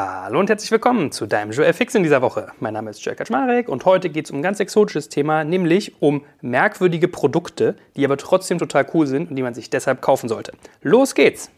Hallo und herzlich willkommen zu deinem Joel Fix in dieser Woche. Mein Name ist Joel Kaczmarek und heute geht es um ein ganz exotisches Thema, nämlich um merkwürdige Produkte, die aber trotzdem total cool sind und die man sich deshalb kaufen sollte. Los geht's!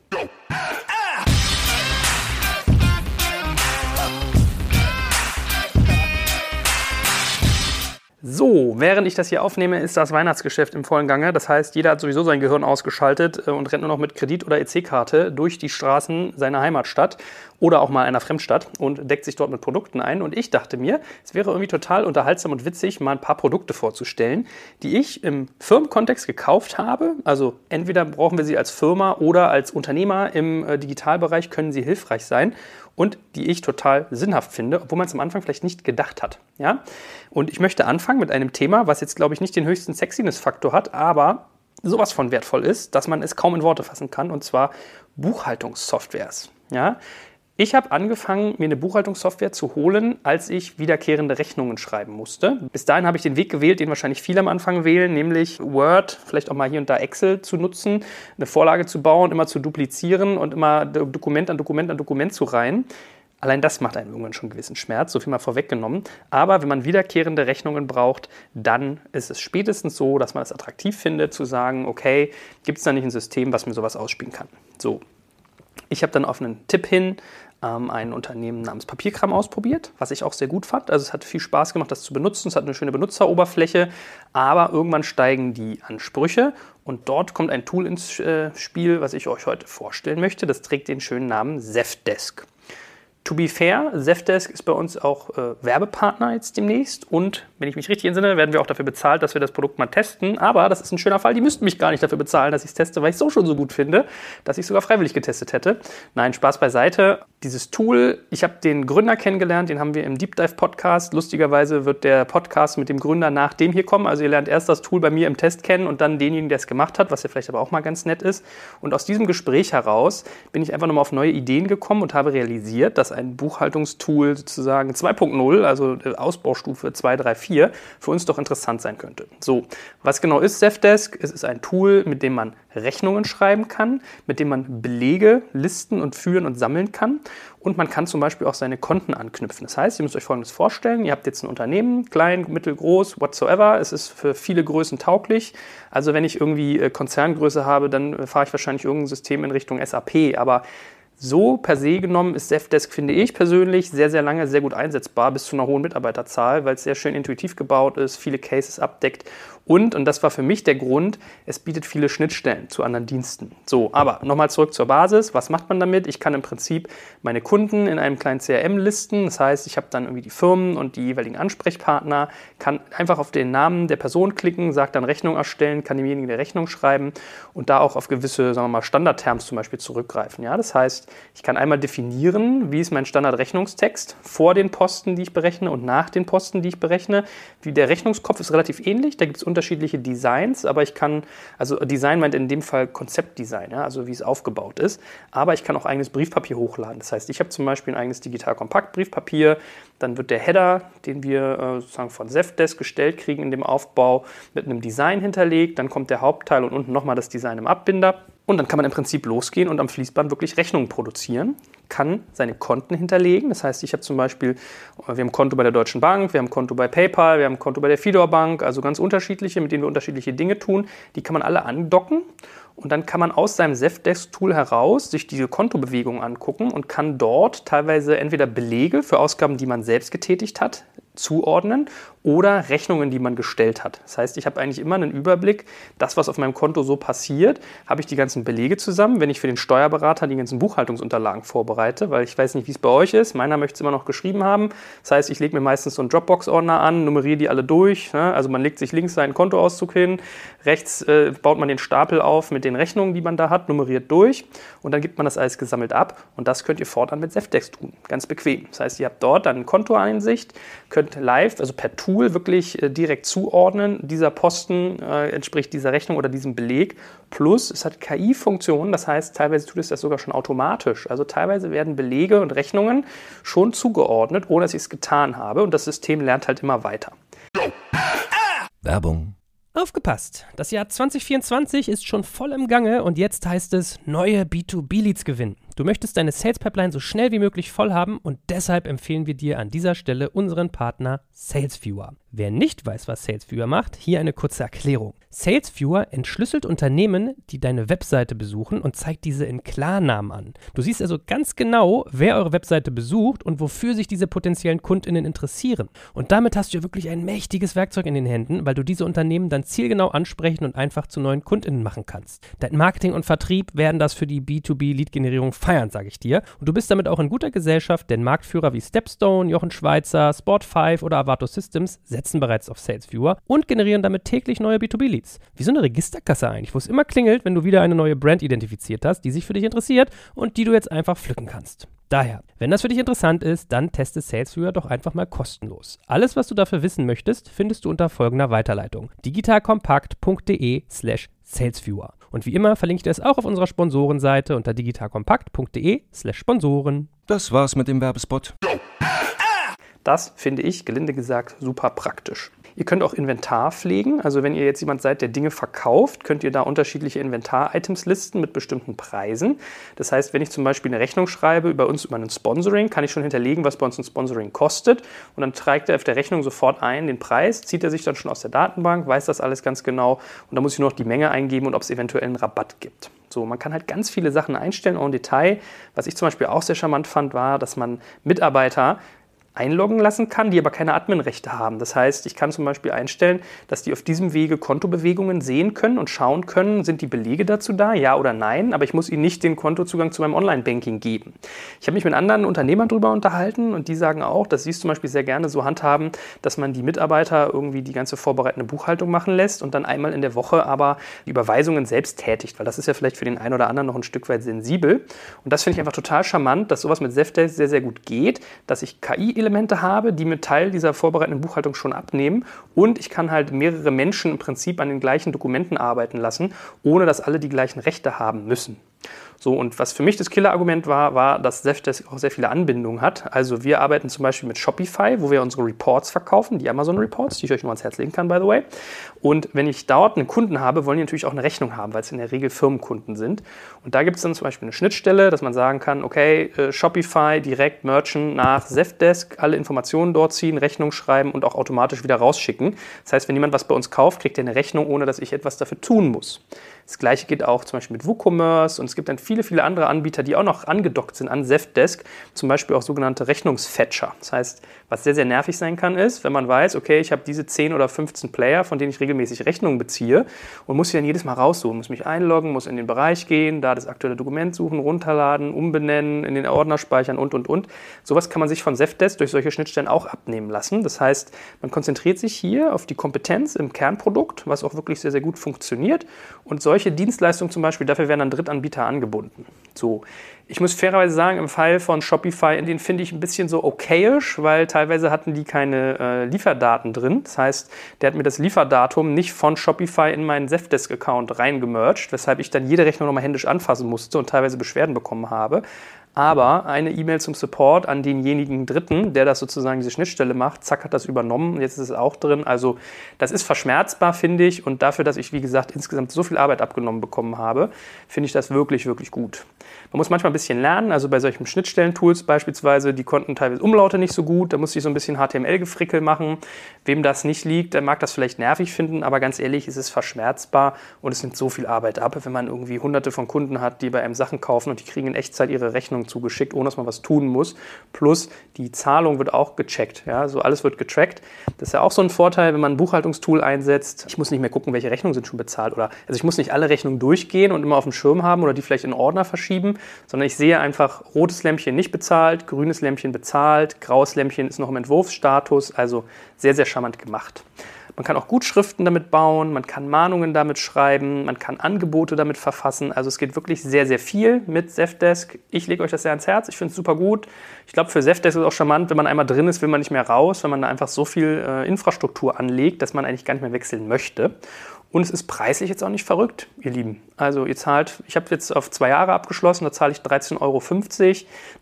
So, während ich das hier aufnehme, ist das Weihnachtsgeschäft im vollen Gange. Das heißt, jeder hat sowieso sein Gehirn ausgeschaltet äh, und rennt nur noch mit Kredit- oder EC-Karte durch die Straßen seiner Heimatstadt oder auch mal einer Fremdstadt und deckt sich dort mit Produkten ein. Und ich dachte mir, es wäre irgendwie total unterhaltsam und witzig, mal ein paar Produkte vorzustellen, die ich im Firmenkontext gekauft habe. Also entweder brauchen wir sie als Firma oder als Unternehmer im äh, Digitalbereich können sie hilfreich sein und die ich total sinnhaft finde, obwohl man es am Anfang vielleicht nicht gedacht hat. Ja? Und ich möchte anfangen mit einem Thema, was jetzt, glaube ich, nicht den höchsten Sexiness-Faktor hat, aber sowas von wertvoll ist, dass man es kaum in Worte fassen kann, und zwar Buchhaltungssoftwares. Ja? Ich habe angefangen, mir eine Buchhaltungssoftware zu holen, als ich wiederkehrende Rechnungen schreiben musste. Bis dahin habe ich den Weg gewählt, den wahrscheinlich viele am Anfang wählen, nämlich Word, vielleicht auch mal hier und da Excel zu nutzen, eine Vorlage zu bauen, immer zu duplizieren und immer Dokument an Dokument an Dokument zu reihen. Allein das macht einem irgendwann schon einen gewissen Schmerz, so viel mal vorweggenommen. Aber wenn man wiederkehrende Rechnungen braucht, dann ist es spätestens so, dass man es attraktiv findet, zu sagen, okay, gibt es da nicht ein System, was mir sowas ausspielen kann? So. Ich habe dann auf einen Tipp hin ähm, ein Unternehmen namens Papierkram ausprobiert, was ich auch sehr gut fand. Also es hat viel Spaß gemacht, das zu benutzen. Es hat eine schöne Benutzeroberfläche, aber irgendwann steigen die Ansprüche und dort kommt ein Tool ins äh, Spiel, was ich euch heute vorstellen möchte. Das trägt den schönen Namen Zefdesk. To be fair, Zefdesk ist bei uns auch äh, Werbepartner jetzt demnächst und wenn ich mich richtig entsinne, werden wir auch dafür bezahlt, dass wir das Produkt mal testen. Aber das ist ein schöner Fall, die müssten mich gar nicht dafür bezahlen, dass ich es teste, weil ich es so schon so gut finde, dass ich es sogar freiwillig getestet hätte. Nein, Spaß beiseite. Dieses Tool, ich habe den Gründer kennengelernt, den haben wir im Deep Dive Podcast. Lustigerweise wird der Podcast mit dem Gründer nach dem hier kommen. Also ihr lernt erst das Tool bei mir im Test kennen und dann denjenigen, der es gemacht hat, was ja vielleicht aber auch mal ganz nett ist. Und aus diesem Gespräch heraus bin ich einfach nochmal auf neue Ideen gekommen und habe realisiert, dass ein Buchhaltungstool sozusagen 2.0, also Ausbaustufe 2, 3, 4, für uns doch interessant sein könnte. So, was genau ist Zefdesk? Es ist ein Tool, mit dem man Rechnungen schreiben kann, mit dem man Belege listen und führen und sammeln kann. Und man kann zum Beispiel auch seine Konten anknüpfen. Das heißt, ihr müsst euch Folgendes vorstellen. Ihr habt jetzt ein Unternehmen, klein, mittelgroß, whatsoever. Es ist für viele Größen tauglich. Also wenn ich irgendwie äh, Konzerngröße habe, dann äh, fahre ich wahrscheinlich irgendein System in Richtung SAP. Aber so per se genommen ist Zefdesk, finde ich persönlich, sehr, sehr lange sehr gut einsetzbar, bis zu einer hohen Mitarbeiterzahl, weil es sehr schön intuitiv gebaut ist, viele Cases abdeckt und, und das war für mich der Grund, es bietet viele Schnittstellen zu anderen Diensten. So, aber nochmal zurück zur Basis. Was macht man damit? Ich kann im Prinzip meine Kunden in einem kleinen CRM listen. Das heißt, ich habe dann irgendwie die Firmen und die jeweiligen Ansprechpartner, kann einfach auf den Namen der Person klicken, sagt dann Rechnung erstellen, kann demjenigen eine Rechnung schreiben und da auch auf gewisse, sagen wir mal, Standardterms zum Beispiel zurückgreifen. Ja, das heißt, ich kann einmal definieren, wie ist mein Standardrechnungstext vor den Posten, die ich berechne und nach den Posten, die ich berechne. Wie der Rechnungskopf ist relativ ähnlich, da gibt es unterschiedliche Designs, aber ich kann, also Design meint in dem Fall Konzeptdesign, ja, also wie es aufgebaut ist, aber ich kann auch eigenes Briefpapier hochladen. Das heißt, ich habe zum Beispiel ein eigenes Digital-Kompakt-Briefpapier, dann wird der Header, den wir äh, sozusagen von Zefdesk gestellt kriegen in dem Aufbau, mit einem Design hinterlegt, dann kommt der Hauptteil und unten nochmal das Design im Abbinder. Und dann kann man im Prinzip losgehen und am Fließband wirklich Rechnungen produzieren, kann seine Konten hinterlegen. Das heißt, ich habe zum Beispiel, wir haben Konto bei der Deutschen Bank, wir haben Konto bei PayPal, wir haben Konto bei der Fidor Bank, also ganz unterschiedliche, mit denen wir unterschiedliche Dinge tun. Die kann man alle andocken und dann kann man aus seinem Zefdesk-Tool heraus sich diese Kontobewegungen angucken und kann dort teilweise entweder Belege für Ausgaben, die man selbst getätigt hat, zuordnen oder Rechnungen, die man gestellt hat. Das heißt, ich habe eigentlich immer einen Überblick, das, was auf meinem Konto so passiert, habe ich die ganzen Belege zusammen, wenn ich für den Steuerberater die ganzen Buchhaltungsunterlagen vorbereite, weil ich weiß nicht, wie es bei euch ist. Meiner möchte es immer noch geschrieben haben. Das heißt, ich lege mir meistens so einen Dropbox-Ordner an, nummeriere die alle durch. Ne? Also man legt sich links seinen Kontoauszug hin, rechts äh, baut man den Stapel auf mit den Rechnungen, die man da hat, nummeriert durch und dann gibt man das alles gesammelt ab und das könnt ihr fortan mit Zefdex tun. Ganz bequem. Das heißt, ihr habt dort dann Kontoeinsicht, könnt live, also per Tool Tool wirklich äh, direkt zuordnen. Dieser Posten äh, entspricht dieser Rechnung oder diesem Beleg. Plus, es hat KI-Funktionen, das heißt, teilweise tut es das sogar schon automatisch. Also teilweise werden Belege und Rechnungen schon zugeordnet, ohne dass ich es getan habe. Und das System lernt halt immer weiter. Werbung. Aufgepasst! Das Jahr 2024 ist schon voll im Gange und jetzt heißt es neue B2B-Leads gewinnen. Du möchtest deine Sales Pipeline so schnell wie möglich voll haben und deshalb empfehlen wir dir an dieser Stelle unseren Partner SalesViewer. Wer nicht weiß, was SalesViewer macht, hier eine kurze Erklärung. SalesViewer entschlüsselt Unternehmen, die deine Webseite besuchen und zeigt diese in Klarnamen an. Du siehst also ganz genau, wer eure Webseite besucht und wofür sich diese potenziellen Kundinnen interessieren. Und damit hast du ja wirklich ein mächtiges Werkzeug in den Händen, weil du diese Unternehmen dann zielgenau ansprechen und einfach zu neuen Kundinnen machen kannst. Dein Marketing und Vertrieb werden das für die B2B-Lead-Generierung feiern, sage ich dir. Und du bist damit auch in guter Gesellschaft, denn Marktführer wie Stepstone, Jochen Schweizer, Sport5 oder Avato Systems setzen bereits auf SalesViewer und generieren damit täglich neue B2B-Leads. Wie so eine Registerkasse eigentlich, wo es immer klingelt, wenn du wieder eine neue Brand identifiziert hast, die sich für dich interessiert und die du jetzt einfach pflücken kannst. Daher, wenn das für dich interessant ist, dann teste SalesViewer doch einfach mal kostenlos. Alles, was du dafür wissen möchtest, findest du unter folgender Weiterleitung: digitalkompakt.de/slash salesviewer. Und wie immer verlinke ich dir es auch auf unserer Sponsorenseite unter digitalkompakt.de/slash Sponsoren. Das war's mit dem Werbespot. Das finde ich, gelinde gesagt, super praktisch. Ihr könnt auch Inventar pflegen. Also wenn ihr jetzt jemand seid, der Dinge verkauft, könnt ihr da unterschiedliche Inventar-Items listen mit bestimmten Preisen. Das heißt, wenn ich zum Beispiel eine Rechnung schreibe über uns über ein Sponsoring, kann ich schon hinterlegen, was bei uns ein Sponsoring kostet. Und dann trägt er auf der Rechnung sofort ein den Preis, zieht er sich dann schon aus der Datenbank, weiß das alles ganz genau. Und dann muss ich nur noch die Menge eingeben und ob es eventuell einen Rabatt gibt. So, man kann halt ganz viele Sachen einstellen, auch im Detail. Was ich zum Beispiel auch sehr charmant fand, war, dass man Mitarbeiter einloggen lassen kann, die aber keine Adminrechte haben. Das heißt, ich kann zum Beispiel einstellen, dass die auf diesem Wege Kontobewegungen sehen können und schauen können, sind die Belege dazu da, ja oder nein, aber ich muss ihnen nicht den Kontozugang zu meinem Online-Banking geben. Ich habe mich mit anderen Unternehmern darüber unterhalten und die sagen auch, dass sie es zum Beispiel sehr gerne so handhaben, dass man die Mitarbeiter irgendwie die ganze vorbereitende Buchhaltung machen lässt und dann einmal in der Woche aber die Überweisungen selbst tätigt, weil das ist ja vielleicht für den einen oder anderen noch ein Stück weit sensibel. Und das finde ich einfach total charmant, dass sowas mit Zefdesk sehr, sehr gut geht, dass ich KI Elemente habe, die mir Teil dieser vorbereitenden Buchhaltung schon abnehmen. Und ich kann halt mehrere Menschen im Prinzip an den gleichen Dokumenten arbeiten lassen, ohne dass alle die gleichen Rechte haben müssen. So, und was für mich das Killerargument war, war, dass Zefdesk auch sehr viele Anbindungen hat. Also wir arbeiten zum Beispiel mit Shopify, wo wir unsere Reports verkaufen, die Amazon Reports, die ich euch nur ans Herz legen kann, by the way. Und wenn ich dort einen Kunden habe, wollen die natürlich auch eine Rechnung haben, weil es in der Regel Firmenkunden sind. Und da gibt es dann zum Beispiel eine Schnittstelle, dass man sagen kann, okay, äh, Shopify direkt Merchant nach Zefdesk, alle Informationen dort ziehen, Rechnung schreiben und auch automatisch wieder rausschicken. Das heißt, wenn jemand was bei uns kauft, kriegt er eine Rechnung, ohne dass ich etwas dafür tun muss. Das gleiche geht auch zum Beispiel mit WooCommerce und es gibt dann viele, viele andere Anbieter, die auch noch angedockt sind an Zefdesk, zum Beispiel auch sogenannte Rechnungsfetcher. Das heißt, was sehr, sehr nervig sein kann, ist, wenn man weiß, okay, ich habe diese 10 oder 15 Player, von denen ich regelmäßig Rechnungen beziehe und muss sie dann jedes Mal raussuchen, muss mich einloggen, muss in den Bereich gehen, da das aktuelle Dokument suchen, runterladen, umbenennen, in den Ordner speichern und, und, und. Sowas kann man sich von Zefdesk durch solche Schnittstellen auch abnehmen lassen. Das heißt, man konzentriert sich hier auf die Kompetenz im Kernprodukt, was auch wirklich sehr, sehr gut funktioniert und solche solche Dienstleistungen zum Beispiel, dafür werden dann Drittanbieter angebunden. So. Ich muss fairerweise sagen, im Fall von Shopify, den finde ich ein bisschen so okayisch, weil teilweise hatten die keine äh, Lieferdaten drin. Das heißt, der hat mir das Lieferdatum nicht von Shopify in meinen Zefdesk-Account reingemerged, weshalb ich dann jede Rechnung nochmal händisch anfassen musste und teilweise Beschwerden bekommen habe aber eine E-Mail zum Support an denjenigen Dritten, der das sozusagen diese Schnittstelle macht, zack, hat das übernommen und jetzt ist es auch drin. Also das ist verschmerzbar, finde ich. Und dafür, dass ich, wie gesagt, insgesamt so viel Arbeit abgenommen bekommen habe, finde ich das wirklich, wirklich gut. Man muss manchmal ein bisschen lernen, also bei solchen Schnittstellen-Tools beispielsweise, die konnten teilweise Umlaute nicht so gut, da musste ich so ein bisschen HTML-Gefrickel machen. Wem das nicht liegt, der mag das vielleicht nervig finden, aber ganz ehrlich, es ist verschmerzbar und es nimmt so viel Arbeit ab, wenn man irgendwie hunderte von Kunden hat, die bei einem Sachen kaufen und die kriegen in Echtzeit ihre Rechnung zugeschickt, ohne dass man was tun muss. Plus die Zahlung wird auch gecheckt, ja, so alles wird getrackt. Das ist ja auch so ein Vorteil, wenn man ein Buchhaltungstool einsetzt. Ich muss nicht mehr gucken, welche Rechnungen sind schon bezahlt oder also ich muss nicht alle Rechnungen durchgehen und immer auf dem Schirm haben oder die vielleicht in Ordner verschieben, sondern ich sehe einfach rotes Lämpchen nicht bezahlt, grünes Lämpchen bezahlt, graues Lämpchen ist noch im Entwurfsstatus, also sehr, sehr charmant gemacht. Man kann auch Gutschriften damit bauen, man kann Mahnungen damit schreiben, man kann Angebote damit verfassen. Also es geht wirklich sehr, sehr viel mit Zefdesk. Ich lege euch das sehr ans Herz. Ich finde es super gut. Ich glaube, für Zefdesk ist es auch charmant, wenn man einmal drin ist, will man nicht mehr raus, wenn man da einfach so viel äh, Infrastruktur anlegt, dass man eigentlich gar nicht mehr wechseln möchte. Und es ist preislich jetzt auch nicht verrückt, ihr Lieben. Also ihr zahlt, ich habe jetzt auf zwei Jahre abgeschlossen, da zahle ich 13,50 Euro.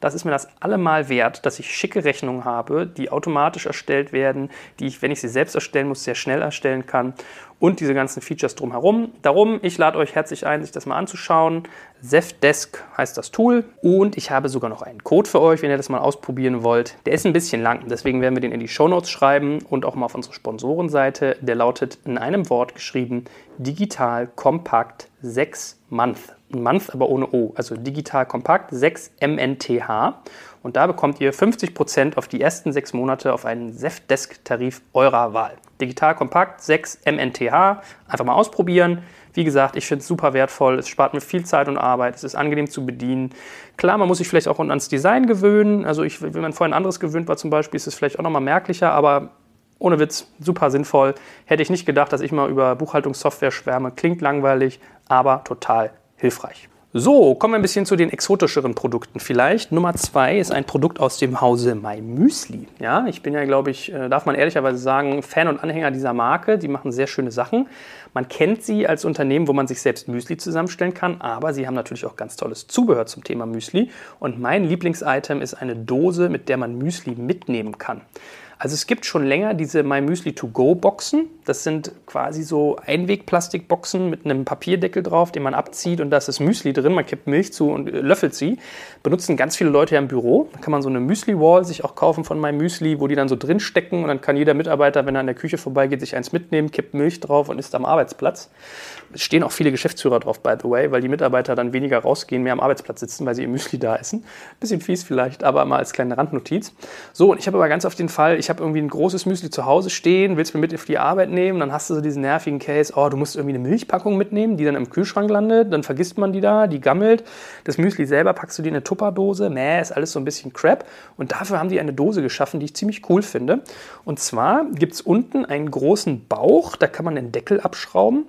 Das ist mir das allemal wert, dass ich schicke Rechnungen habe, die automatisch erstellt werden, die ich, wenn ich sie selbst erstellen muss, sehr schnell erstellen kann und diese ganzen Features drumherum. Darum, ich lade euch herzlich ein, sich das mal anzuschauen. Zefdesk heißt das Tool und ich habe sogar noch einen Code für euch, wenn ihr das mal ausprobieren wollt. Der ist ein bisschen lang, deswegen werden wir den in die Shownotes schreiben und auch mal auf unsere Sponsorenseite. Der lautet in einem Wort geschrieben Digital Kompakt 6 Month. Month aber ohne O, also Digital Kompakt 6 MNTH. Und da bekommt ihr 50% auf die ersten sechs Monate auf einen Zefdesk-Tarif eurer Wahl. Digital Kompakt 6 MNTH. Einfach mal ausprobieren. Wie gesagt, ich finde es super wertvoll. Es spart mir viel Zeit und Arbeit. Es ist angenehm zu bedienen. Klar, man muss sich vielleicht auch ans Design gewöhnen. Also ich, wenn man vorhin anderes gewöhnt war zum Beispiel, ist es vielleicht auch nochmal merklicher, aber ohne Witz, super sinnvoll. Hätte ich nicht gedacht, dass ich mal über Buchhaltungssoftware schwärme. Klingt langweilig, aber total hilfreich. So, kommen wir ein bisschen zu den exotischeren Produkten vielleicht. Nummer zwei ist ein Produkt aus dem Hause My Müsli. Ja, ich bin ja, glaube ich, äh, darf man ehrlicherweise sagen, Fan und Anhänger dieser Marke. Die machen sehr schöne Sachen. Man kennt sie als Unternehmen, wo man sich selbst Müsli zusammenstellen kann, aber sie haben natürlich auch ganz tolles Zubehör zum Thema Müsli. Und mein Lieblingsitem ist eine Dose, mit der man Müsli mitnehmen kann. Also es gibt schon länger diese My Müsli To Go Boxen. Das sind quasi so Einwegplastikboxen mit einem Papierdeckel drauf, den man abzieht und da ist das Müsli drin. Man kippt Milch zu und äh, löffelt sie. Benutzen ganz viele Leute ja im Büro. Da kann man so eine Müsli Wall sich auch kaufen von My Müsli, wo die dann so drin stecken und dann kann jeder Mitarbeiter, wenn er an der Küche vorbeigeht, sich eins mitnehmen, kippt Milch drauf und ist am Arbeitsplatz. Es stehen auch viele Geschäftsführer drauf, by the way, weil die Mitarbeiter dann weniger rausgehen, mehr am Arbeitsplatz sitzen, weil sie ihr Müsli da essen. Bisschen fies vielleicht, aber mal als kleine Randnotiz. So, und ich habe aber ganz auf den Fall, ich habe irgendwie ein großes Müsli zu Hause stehen, willst mir mit auf die Arbeit nehmen, dann hast du so diesen nervigen Case, oh, du musst irgendwie eine Milchpackung mitnehmen, die dann im Kühlschrank landet, dann vergisst man die da, die gammelt. Das Müsli selber packst du dir in eine Tupperdose, mäh, ist alles so ein bisschen Crap. Und dafür haben die eine Dose geschaffen, die ich ziemlich cool finde. Und zwar gibt es unten einen großen Bauch, da kann man den Deckel abschrauben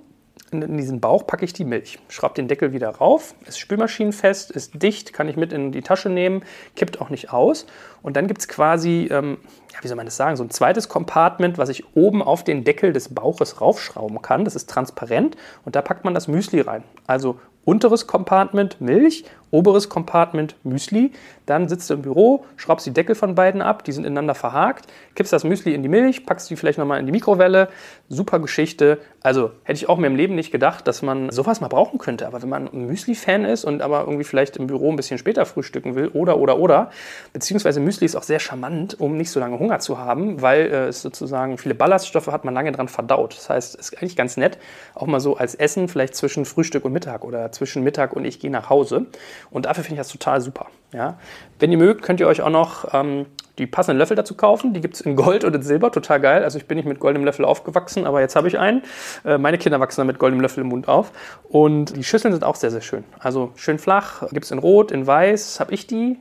in diesen Bauch packe ich die Milch, schraube den Deckel wieder rauf, ist spülmaschinenfest, ist dicht, kann ich mit in die Tasche nehmen, kippt auch nicht aus. Und dann gibt es quasi, ähm, ja, wie soll man das sagen, so ein zweites Compartment, was ich oben auf den Deckel des Bauches raufschrauben kann. Das ist transparent und da packt man das Müsli rein. Also unteres Compartment Milch, oberes Compartment Müsli. Dann sitzt du im Büro, schraubst die Deckel von beiden ab, die sind ineinander verhakt, kippst das Müsli in die Milch, packst die vielleicht nochmal in die Mikrowelle. Super Geschichte. Also hätte ich auch mir im Leben nicht gedacht, dass man sowas mal brauchen könnte. Aber wenn man ein Müsli-Fan ist und aber irgendwie vielleicht im Büro ein bisschen später frühstücken will oder, oder, oder, beziehungsweise Müsli ist auch sehr charmant, um nicht so lange Hunger zu haben, weil äh, es sozusagen viele Ballaststoffe hat, man lange dran verdaut. Das heißt, es ist eigentlich ganz nett, auch mal so als Essen, vielleicht zwischen Frühstück und Mittag oder zwischen Mittag und ich gehe nach Hause. Und dafür finde ich das total super. Ja? Wenn ihr mögt, könnt ihr euch auch noch ähm, die passenden Löffel dazu kaufen. Die gibt es in Gold und in Silber, total geil. Also ich bin nicht mit goldenem Löffel aufgewachsen, aber jetzt habe ich einen. Äh, meine Kinder wachsen dann mit goldenem Löffel im Mund auf. Und die Schüsseln sind auch sehr, sehr schön. Also schön flach, gibt es in Rot, in Weiß, habe ich die.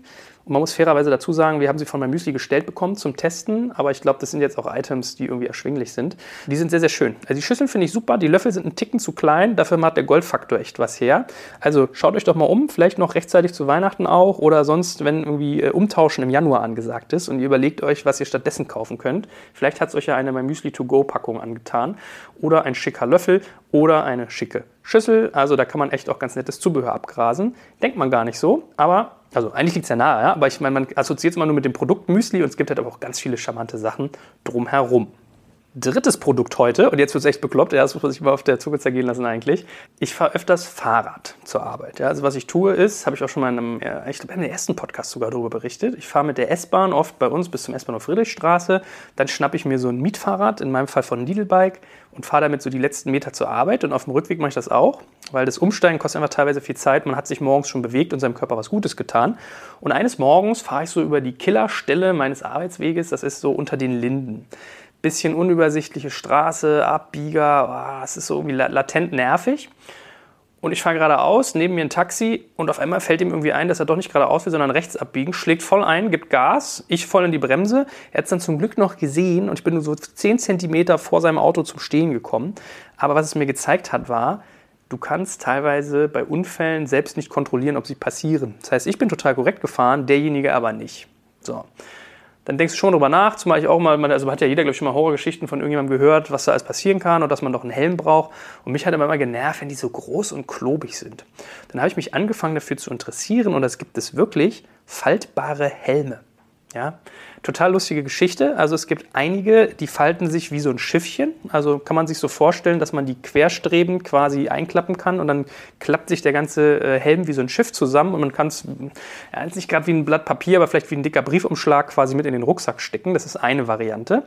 Man muss fairerweise dazu sagen, wir haben sie von meinem Müsli gestellt bekommen zum Testen, aber ich glaube, das sind jetzt auch Items, die irgendwie erschwinglich sind. Die sind sehr, sehr schön. Also die Schüsseln finde ich super, die Löffel sind einen Ticken zu klein, dafür macht der Goldfaktor echt was her. Also schaut euch doch mal um, vielleicht noch rechtzeitig zu Weihnachten auch oder sonst, wenn irgendwie äh, Umtauschen im Januar angesagt ist und ihr überlegt euch, was ihr stattdessen kaufen könnt. Vielleicht hat es euch ja eine My Müsli To Go Packung angetan oder ein schicker Löffel oder eine schicke Schüssel. Also da kann man echt auch ganz nettes Zubehör abgrasen. Denkt man gar nicht so, aber also eigentlich liegt es ja nahe, ja? aber ich meine, man assoziiert es immer nur mit dem Produkt Müsli und es gibt halt aber auch ganz viele charmante Sachen drumherum. Drittes Produkt heute, und jetzt wird es echt bekloppt, ja, das muss man sich mal auf der Zunge zergehen lassen eigentlich. Ich fahre öfters Fahrrad zur Arbeit. Ja. Also was ich tue ist, habe ich auch schon mal in einem, ich glaube, in dem ersten Podcast sogar darüber berichtet. Ich fahre mit der S-Bahn oft bei uns bis zum S-Bahnhof Friedrichstraße, dann schnappe ich mir so ein Mietfahrrad, in meinem Fall von Needlebike, und fahre damit so die letzten Meter zur Arbeit. Und auf dem Rückweg mache ich das auch, weil das Umsteigen kostet einfach teilweise viel Zeit. Man hat sich morgens schon bewegt und seinem Körper was Gutes getan. Und eines Morgens fahre ich so über die Killerstelle meines Arbeitsweges, das ist so unter den Linden. Bisschen unübersichtliche Straße, Abbieger, oh, es ist so irgendwie latent nervig. Und ich fahre geradeaus, neben mir ein Taxi und auf einmal fällt ihm irgendwie ein, dass er doch nicht geradeaus will, sondern rechts abbiegen, schlägt voll ein, gibt Gas, ich voll in die Bremse. Er hat es dann zum Glück noch gesehen und ich bin nur so 10 Zentimeter vor seinem Auto zum Stehen gekommen. Aber was es mir gezeigt hat, war, du kannst teilweise bei Unfällen selbst nicht kontrollieren, ob sie passieren. Das heißt, ich bin total korrekt gefahren, derjenige aber nicht. So. Dann denkst du schon drüber nach, zumal ich auch mal, also hat ja jeder, glaube ich, schon mal Horrorgeschichten von irgendjemandem gehört, was da alles passieren kann und dass man doch einen Helm braucht. Und mich hat immer genervt, wenn die so groß und klobig sind. Dann habe ich mich angefangen dafür zu interessieren und es gibt es wirklich faltbare Helme. Ja, total lustige Geschichte. Also es gibt einige, die falten sich wie so ein Schiffchen. Also kann man sich so vorstellen, dass man die querstrebend quasi einklappen kann und dann klappt sich der ganze äh, Helm wie so ein Schiff zusammen und man kann es ja, nicht gerade wie ein Blatt Papier, aber vielleicht wie ein dicker Briefumschlag quasi mit in den Rucksack stecken. Das ist eine Variante.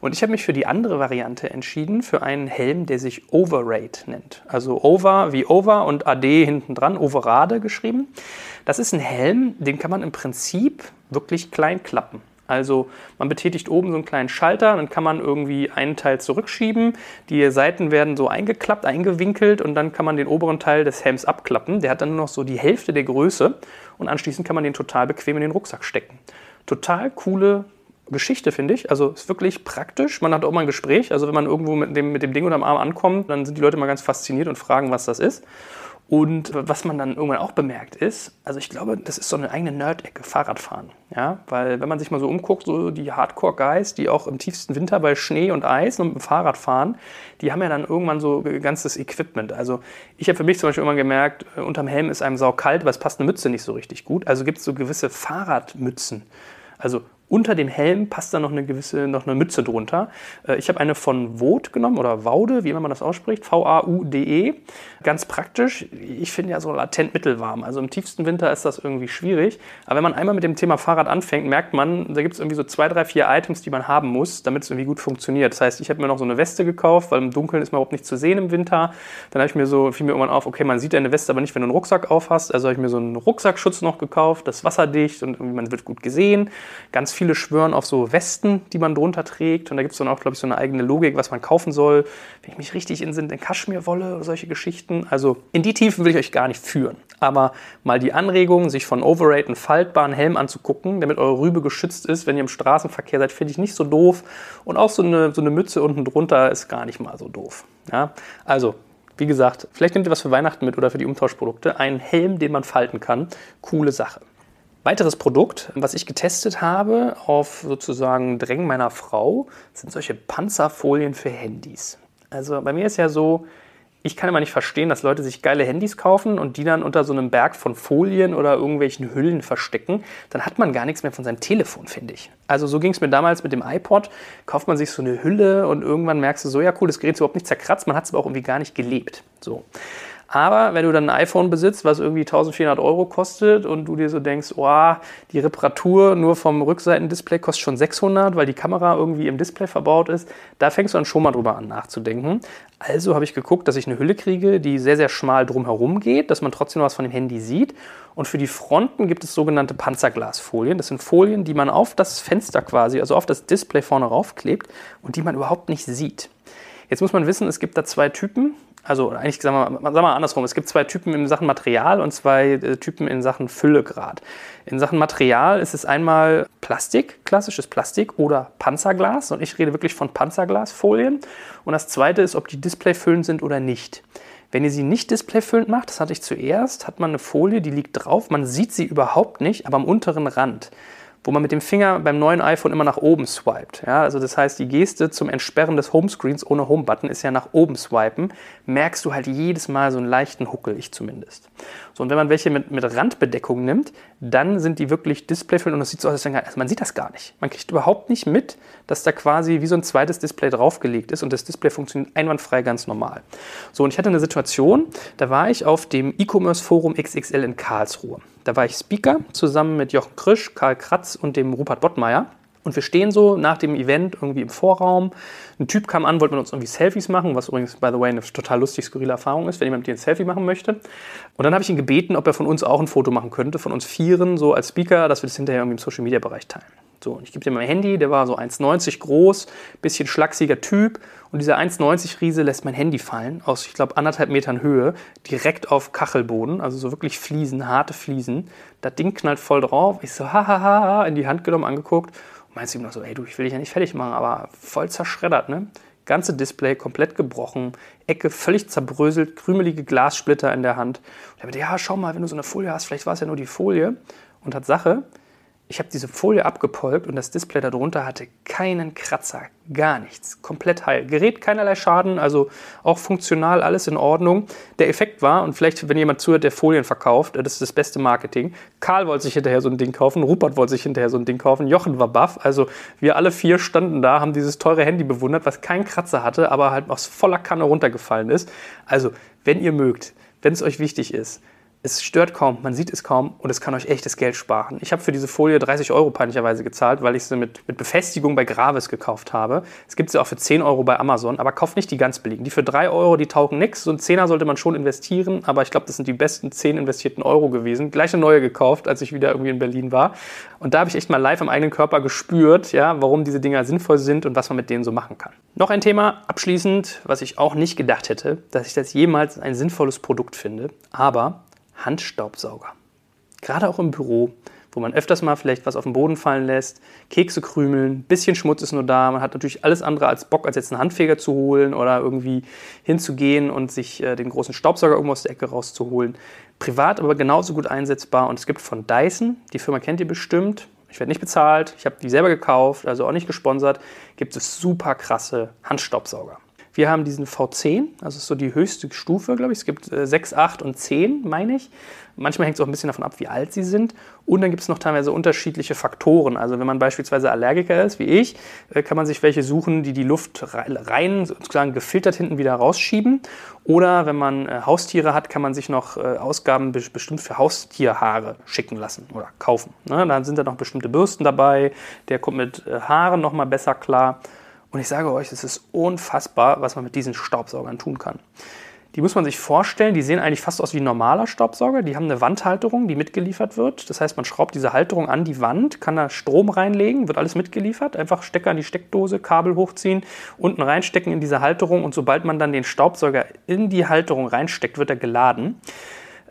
Und ich habe mich für die andere Variante entschieden, für einen Helm, der sich Overrate nennt. Also Over wie Over und AD hinten dran, Overade geschrieben. Das ist ein Helm, den kann man im Prinzip wirklich klein klappen. Also man betätigt oben so einen kleinen Schalter, dann kann man irgendwie einen Teil zurückschieben, die Seiten werden so eingeklappt, eingewinkelt und dann kann man den oberen Teil des Helms abklappen. Der hat dann nur noch so die Hälfte der Größe und anschließend kann man den total bequem in den Rucksack stecken. Total coole Geschichte, finde ich. Also ist wirklich praktisch. Man hat auch mal ein Gespräch. Also wenn man irgendwo mit dem, mit dem Ding unterm Arm ankommt, dann sind die Leute mal ganz fasziniert und fragen, was das ist. Und was man dann irgendwann auch bemerkt ist, also ich glaube, das ist so eine eigene Nerd-Ecke, Fahrradfahren. Ja? Weil wenn man sich mal so umguckt, so die Hardcore-Guys, die auch im tiefsten Winter bei Schnee und Eis und mit dem Fahrrad fahren, die haben ja dann irgendwann so ganzes Equipment. Also ich habe für mich zum Beispiel immer gemerkt, äh, unterm Helm ist einem saukalt, weil es passt eine Mütze nicht so richtig gut. Also gibt es so gewisse Fahrradmützen. Also unter dem Helm passt dann noch eine gewisse noch eine Mütze drunter. Äh, ich habe eine von Vaude genommen oder Vaude, wie immer man das ausspricht, V-A-U-D-E. Ganz praktisch. Ich finde ja so latent mittelwarm. Also im tiefsten Winter ist das irgendwie schwierig. Aber wenn man einmal mit dem Thema Fahrrad anfängt, merkt man, da gibt es irgendwie so zwei, drei, vier Items, die man haben muss, damit es irgendwie gut funktioniert. Das heißt, ich habe mir noch so eine Weste gekauft, weil im Dunkeln ist man überhaupt nicht zu sehen im Winter. Dann habe ich mir so, fiel mir irgendwann auf, okay, man sieht deine Weste aber nicht, wenn du einen Rucksack aufhast. Also habe ich mir so einen Rucksackschutz noch gekauft, das ist wasserdicht und man wird gut gesehen. Ganz viele schwören auf so Westen, die man drunter trägt. Und da gibt es dann auch, glaube ich, so eine eigene Logik, was man kaufen soll. Wenn ich mich richtig in in Kaschmirwolle oder solche Geschichten. Also in die Tiefen will ich euch gar nicht führen. Aber mal die Anregung, sich von Overrate einen faltbaren Helm anzugucken, damit eure Rübe geschützt ist, wenn ihr im Straßenverkehr seid, finde ich nicht so doof. Und auch so eine, so eine Mütze unten drunter ist gar nicht mal so doof. Ja? Also wie gesagt, vielleicht nehmt ihr was für Weihnachten mit oder für die Umtauschprodukte. Ein Helm, den man falten kann. Coole Sache. Weiteres Produkt, was ich getestet habe auf sozusagen Drängen meiner Frau, sind solche Panzerfolien für Handys. Also bei mir ist ja so, ich kann immer nicht verstehen, dass Leute sich geile Handys kaufen und die dann unter so einem Berg von Folien oder irgendwelchen Hüllen verstecken. Dann hat man gar nichts mehr von seinem Telefon, finde ich. Also so ging es mir damals mit dem iPod. Kauft man sich so eine Hülle und irgendwann merkst du so, ja cool, das Gerät ist überhaupt nicht zerkratzt, man hat es aber auch irgendwie gar nicht gelebt. So. Aber wenn du dann ein iPhone besitzt, was irgendwie 1400 Euro kostet und du dir so denkst, oh, die Reparatur nur vom Rückseitendisplay kostet schon 600, weil die Kamera irgendwie im Display verbaut ist, da fängst du dann schon mal drüber an nachzudenken. Also habe ich geguckt, dass ich eine Hülle kriege, die sehr, sehr schmal drumherum geht, dass man trotzdem was von dem Handy sieht. Und für die Fronten gibt es sogenannte Panzerglasfolien. Das sind Folien, die man auf das Fenster quasi, also auf das Display vorne raufklebt und die man überhaupt nicht sieht. Jetzt muss man wissen, es gibt da zwei Typen also eigentlich sagen wir, sagen wir andersrum, es gibt zwei Typen in Sachen Material und zwei äh, Typen in Sachen Füllegrad. In Sachen Material ist es einmal Plastik, klassisches Plastik oder Panzerglas und ich rede wirklich von Panzerglasfolien. Und das zweite ist, ob die displayfüllend sind oder nicht. Wenn ihr sie nicht displayfüllend macht, das hatte ich zuerst, hat man eine Folie, die liegt drauf, man sieht sie überhaupt nicht, aber am unteren Rand wo man mit dem Finger beim neuen iPhone immer nach oben swiped. Ja, also das heißt, die Geste zum Entsperren des Homescreens ohne Home-Button ist ja nach oben swipen. Merkst du halt jedes Mal so einen leichten Huckel, ich zumindest. So, und wenn man welche mit, mit Randbedeckung nimmt, dann sind die wirklich displayfüllend und das sieht so aus, als wenn, also man sieht das gar nicht. Man kriegt überhaupt nicht mit, dass da quasi wie so ein zweites Display draufgelegt ist und das Display funktioniert einwandfrei ganz normal. So, und ich hatte eine Situation, da war ich auf dem E-Commerce Forum XXL in Karlsruhe. Da war ich Speaker zusammen mit Jochen Krisch, Karl Kratz und dem Rupert Bottmeier. Und wir stehen so nach dem Event irgendwie im Vorraum. Ein Typ kam an, wollte mit uns irgendwie Selfies machen, was übrigens, by the way, eine total lustig skurrile Erfahrung ist, wenn jemand mit dir ein Selfie machen möchte. Und dann habe ich ihn gebeten, ob er von uns auch ein Foto machen könnte, von uns Vieren, so als Speaker, dass wir das hinterher irgendwie im Social Media Bereich teilen. So, und ich gebe dir mein Handy, der war so 1,90 groß, bisschen schlachsiger Typ. Und dieser 1,90 Riese lässt mein Handy fallen, aus, ich glaube, anderthalb Metern Höhe, direkt auf Kachelboden, also so wirklich Fliesen, harte Fliesen. Das Ding knallt voll drauf. Ich so, hahaha, in die Hand genommen, angeguckt. Meinst du ihm noch so, ey, du, ich will dich ja nicht fertig machen, aber voll zerschreddert, ne? Ganze Display komplett gebrochen, Ecke völlig zerbröselt, krümelige Glassplitter in der Hand. Und er meinte, ja, schau mal, wenn du so eine Folie hast, vielleicht war es ja nur die Folie. Und hat Sache, Ich habe diese Folie abgepolkt und das Display darunter hatte keinen Kratzer, gar nichts, komplett heil. Gerät keinerlei Schaden, also auch funktional alles in Ordnung. Der Effekt war, und vielleicht, wenn jemand zuhört, der Folien verkauft, das ist das beste Marketing. Karl wollte sich hinterher so ein Ding kaufen, Rupert wollte sich hinterher so ein Ding kaufen, Jochen war baff. Also wir alle vier standen da, haben dieses teure Handy bewundert, was keinen Kratzer hatte, aber halt aus voller Kanne runtergefallen ist. Also, wenn ihr mögt, wenn es euch wichtig ist, es stört kaum, man sieht es kaum und es kann euch echtes Geld sparen. Ich habe für diese Folie 30 Euro peinlicherweise gezahlt, weil ich sie mit, mit Befestigung bei Gravis gekauft habe. Es gibt sie auch für 10 Euro bei Amazon, aber kauft nicht die ganz billigen. Die für 3 Euro, die taugen nichts. So ein 10er sollte man schon investieren, aber ich glaube, das sind die besten 10 investierten Euro gewesen. Gleich eine neue gekauft, als ich wieder irgendwie in Berlin war. Und da habe ich echt mal live am eigenen Körper gespürt, ja, warum diese Dinger sinnvoll sind und was man mit denen so machen kann. Noch ein Thema abschließend, was ich auch nicht gedacht hätte, dass ich das jemals ein sinnvolles Produkt finde, aber Handstaubsauger. Gerade auch im Büro, wo man öfters mal vielleicht was auf den Boden fallen lässt, Kekse krümeln, bisschen Schmutz ist nur da. Man hat natürlich alles andere als Bock, als jetzt einen Handfeger zu holen oder irgendwie hinzugehen und sich äh, den großen Staubsauger irgendwo aus der Ecke rauszuholen. Privat aber genauso gut einsetzbar und es gibt von Dyson, die Firma kennt ihr bestimmt, ich werde nicht bezahlt, ich habe die selber gekauft, also auch nicht gesponsert, gibt es super krasse Handstaubsauger. Wir haben diesen V10, also ist so die höchste Stufe, glaube ich. Es gibt äh, 6, 8 und 10, meine ich. Manchmal hängt es auch ein bisschen davon ab, wie alt sie sind. Und dann gibt es noch teilweise unterschiedliche Faktoren. Also wenn man beispielsweise Allergiker ist, wie ich, äh, kann man sich welche suchen, die die Luft rein, sozusagen gefiltert hinten wieder rausschieben. Oder wenn man äh, Haustiere hat, kann man sich noch äh, Ausgaben bestimmt für Haustierhaare schicken lassen oder kaufen. Ne? Dann sind da noch bestimmte Bürsten dabei. Der kommt mit äh, Haaren nochmal besser klar. Und ich sage euch, es ist unfassbar, was man mit diesen Staubsaugern tun kann. Die muss man sich vorstellen, die sehen eigentlich fast aus wie ein normaler Staubsauger. Die haben eine Wandhalterung, die mitgeliefert wird. Das heißt, man schraubt diese Halterung an die Wand, kann da Strom reinlegen, wird alles mitgeliefert. Einfach Stecker an die Steckdose, Kabel hochziehen, unten reinstecken in diese Halterung und sobald man dann den Staubsauger in die Halterung reinsteckt, wird er geladen.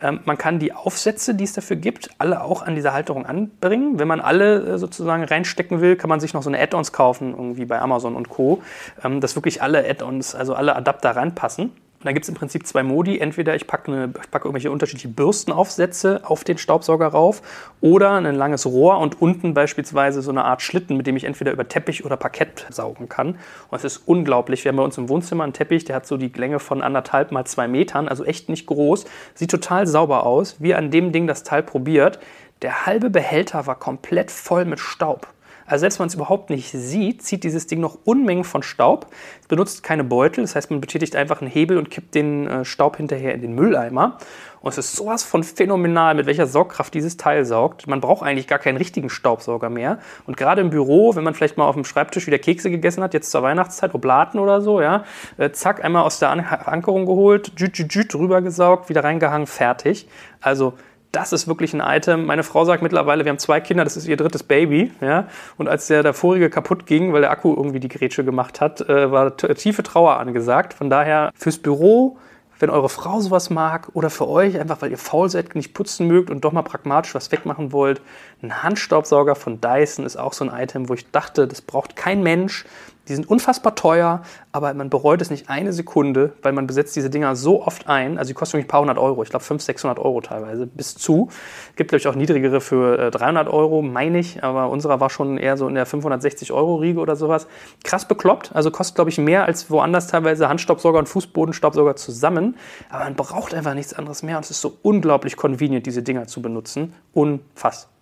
Ähm, man kann die Aufsätze, die es dafür gibt, alle auch an dieser Halterung anbringen. Wenn man alle äh, sozusagen reinstecken will, kann man sich noch so eine Add-ons kaufen, irgendwie bei Amazon und Co., ähm, dass wirklich alle Add-ons, also alle Adapter reinpassen. Und da gibt es im Prinzip zwei Modi. Entweder ich packe, eine, ich packe irgendwelche unterschiedliche Bürstenaufsätze auf den Staubsauger rauf oder ein langes Rohr und unten beispielsweise so eine Art Schlitten, mit dem ich entweder über Teppich oder Parkett saugen kann. Und es ist unglaublich. Wir haben bei uns im Wohnzimmer einen Teppich, der hat so die Länge von anderthalb mal zwei Metern, also echt nicht groß. Sieht total sauber aus. Wie an dem Ding das Teil probiert. Der halbe Behälter war komplett voll mit Staub. Also selbst wenn man es überhaupt nicht sieht, zieht dieses Ding noch Unmengen von Staub. Es benutzt keine Beutel, das heißt, man betätigt einfach einen Hebel und kippt den äh, Staub hinterher in den Mülleimer. Und es ist sowas von phänomenal, mit welcher Sorgkraft dieses Teil saugt. Man braucht eigentlich gar keinen richtigen Staubsauger mehr. Und gerade im Büro, wenn man vielleicht mal auf dem Schreibtisch wieder Kekse gegessen hat, jetzt zur Weihnachtszeit, Oblaten oder so, ja, äh, zack, einmal aus der Ankerung geholt, jüt, jüt, jüt, drüber gesaugt, wieder reingehangen, fertig. Also das ist wirklich ein Item. Meine Frau sagt mittlerweile, wir haben zwei Kinder, das ist ihr drittes Baby. Ja? Und als der, der vorige kaputt ging, weil der Akku irgendwie die Grätsche gemacht hat, äh, war tiefe Trauer angesagt. Von daher fürs Büro, wenn eure Frau sowas mag oder für euch, einfach weil ihr faul seid, nicht putzen mögt und doch mal pragmatisch was wegmachen wollt, ein Handstaubsauger von Dyson ist auch so ein Item, wo ich dachte, das braucht kein Mensch. Die sind unfassbar teuer, aber man bereut es nicht eine Sekunde, weil man besetzt diese Dinger so oft ein. Also die kosten nämlich ein paar hundert Euro, ich glaube 500, 600 Euro teilweise, bis zu. Gibt, glaube ich, auch niedrigere für äh, 300 Euro, meine ich, aber unserer war schon eher so in der 560 Euro Riege oder sowas. Krass bekloppt, also kostet, glaube ich, mehr als woanders teilweise Handstaubsauger und Fußbodenstaubsauger zusammen. Aber man braucht einfach nichts anderes mehr und es ist so unglaublich convenient, diese Dinger zu benutzen. Unfassbar.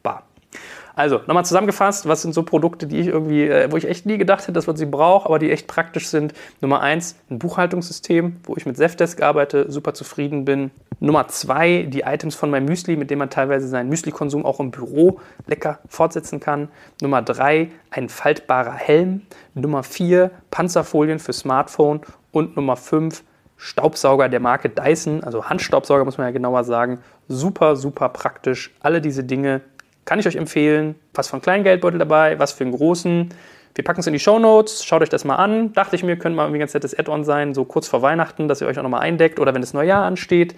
Also, nochmal zusammengefasst, was sind so Produkte, die ich irgendwie, äh, wo ich echt nie gedacht hätte, dass man sie braucht, aber die echt praktisch sind. Nummer eins, ein Buchhaltungssystem, wo ich mit Zefdesk arbeite, super zufrieden bin. Nummer zwei, die Items von meinem Müsli, mit denen man teilweise seinen Müsli-Konsum auch im Büro lecker fortsetzen kann. Nummer drei, ein faltbarer Helm. Nummer vier, Panzerfolien für Smartphone. Und Nummer fünf, Staubsauger der Marke Dyson, also Handstaubsauger muss man ja genauer sagen. Super, super praktisch. Alle diese Dinge kann ich euch empfehlen. Was von kleinen Geldbeutel dabei, was für einen großen. Wir packen es in die Show Notes, schaut euch das mal an. Dachte ich mir, könnte mal ein ganz nettes Add-on sein, so kurz vor Weihnachten, dass ihr euch auch nochmal eindeckt oder wenn das Neujahr ansteht.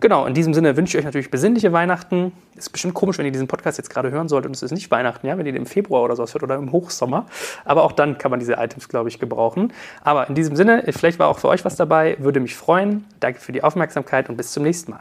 Genau, in diesem Sinne wünsche ich euch natürlich besinnliche Weihnachten. Ist bestimmt komisch, wenn ihr diesen Podcast jetzt gerade hören solltet und es ist nicht Weihnachten, ja, wenn ihr den im Februar oder sowas hört oder im Hochsommer. Aber auch dann kann man diese Items, glaube ich, gebrauchen. Aber in diesem Sinne, vielleicht war auch für euch was dabei, würde mich freuen. Danke für die Aufmerksamkeit und bis zum nächsten Mal.